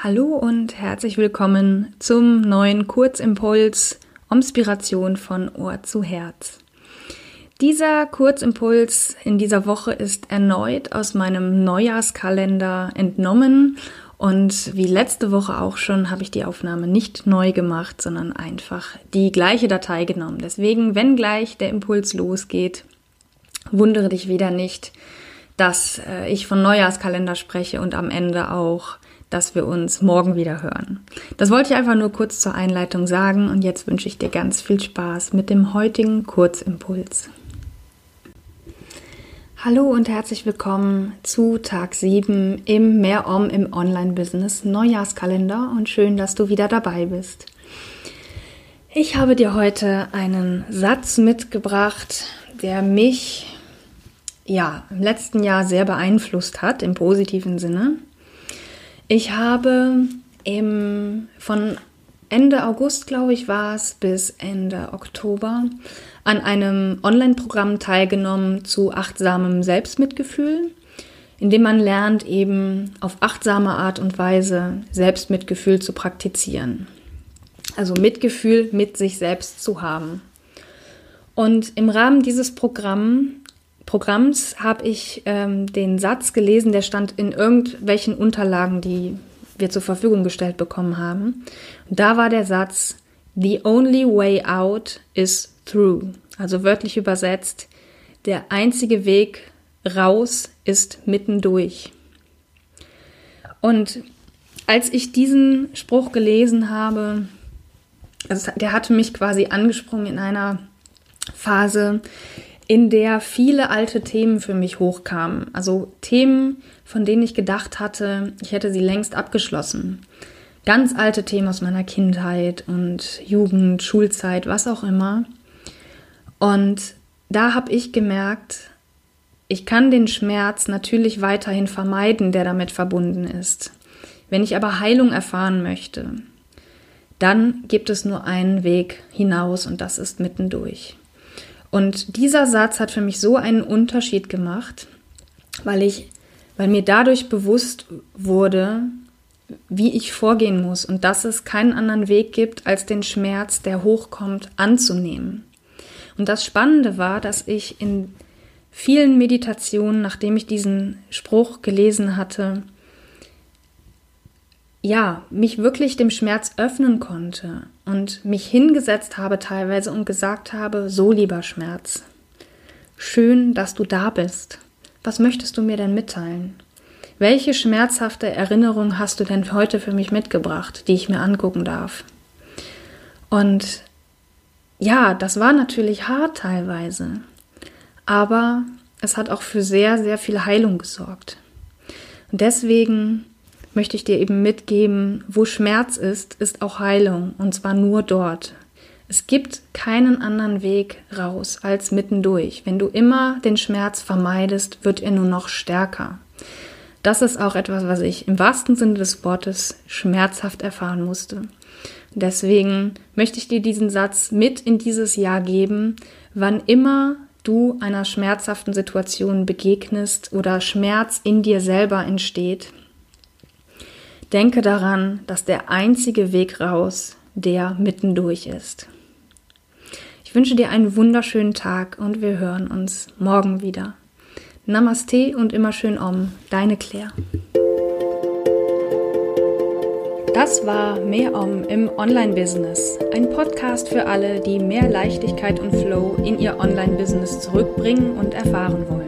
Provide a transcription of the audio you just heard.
Hallo und herzlich willkommen zum neuen Kurzimpuls Inspiration von Ohr zu Herz. Dieser Kurzimpuls in dieser Woche ist erneut aus meinem Neujahrskalender entnommen und wie letzte Woche auch schon, habe ich die Aufnahme nicht neu gemacht, sondern einfach die gleiche Datei genommen. Deswegen, wenn gleich der Impuls losgeht, wundere dich wieder nicht, dass äh, ich von Neujahrskalender spreche und am Ende auch, dass wir uns morgen wieder hören. Das wollte ich einfach nur kurz zur Einleitung sagen und jetzt wünsche ich dir ganz viel Spaß mit dem heutigen Kurzimpuls. Hallo und herzlich willkommen zu Tag 7 im Mehr Om im Online-Business Neujahrskalender und schön, dass du wieder dabei bist. Ich habe dir heute einen Satz mitgebracht, der mich ja im letzten Jahr sehr beeinflusst hat, im positiven Sinne. Ich habe im, von Ende August, glaube ich, war es, bis Ende Oktober an einem Online-Programm teilgenommen zu achtsamem Selbstmitgefühl, in dem man lernt, eben auf achtsame Art und Weise Selbstmitgefühl zu praktizieren. Also Mitgefühl mit sich selbst zu haben. Und im Rahmen dieses Programm, Programms habe ich ähm, den Satz gelesen, der stand in irgendwelchen Unterlagen, die wir zur Verfügung gestellt bekommen haben. Und da war der Satz, The only way out is through. Also wörtlich übersetzt, der einzige Weg raus ist mittendurch. Und als ich diesen Spruch gelesen habe, also der hatte mich quasi angesprungen in einer Phase, in der viele alte Themen für mich hochkamen. Also Themen, von denen ich gedacht hatte, ich hätte sie längst abgeschlossen. Ganz alte Themen aus meiner Kindheit und Jugend, Schulzeit, was auch immer. Und da habe ich gemerkt, ich kann den Schmerz natürlich weiterhin vermeiden, der damit verbunden ist. Wenn ich aber Heilung erfahren möchte, dann gibt es nur einen Weg hinaus und das ist mittendurch. Und dieser Satz hat für mich so einen Unterschied gemacht, weil ich, weil mir dadurch bewusst wurde, wie ich vorgehen muss und dass es keinen anderen Weg gibt, als den Schmerz, der hochkommt, anzunehmen. Und das Spannende war, dass ich in vielen Meditationen, nachdem ich diesen Spruch gelesen hatte, ja, mich wirklich dem Schmerz öffnen konnte und mich hingesetzt habe teilweise und gesagt habe, so lieber Schmerz, schön, dass du da bist. Was möchtest du mir denn mitteilen? Welche schmerzhafte Erinnerung hast du denn heute für mich mitgebracht, die ich mir angucken darf? Und ja, das war natürlich hart teilweise, aber es hat auch für sehr, sehr viel Heilung gesorgt. Und deswegen möchte ich dir eben mitgeben, wo Schmerz ist, ist auch Heilung und zwar nur dort. Es gibt keinen anderen Weg raus als mittendurch. Wenn du immer den Schmerz vermeidest, wird er nur noch stärker. Das ist auch etwas, was ich im wahrsten Sinne des Wortes schmerzhaft erfahren musste. Deswegen möchte ich dir diesen Satz mit in dieses Jahr geben, wann immer du einer schmerzhaften Situation begegnest oder Schmerz in dir selber entsteht. Denke daran, dass der einzige Weg raus der mittendurch ist. Ich wünsche dir einen wunderschönen Tag und wir hören uns morgen wieder. Namaste und immer schön Om, deine Claire. Das war Mehr Om im Online-Business. Ein Podcast für alle, die mehr Leichtigkeit und Flow in ihr Online-Business zurückbringen und erfahren wollen.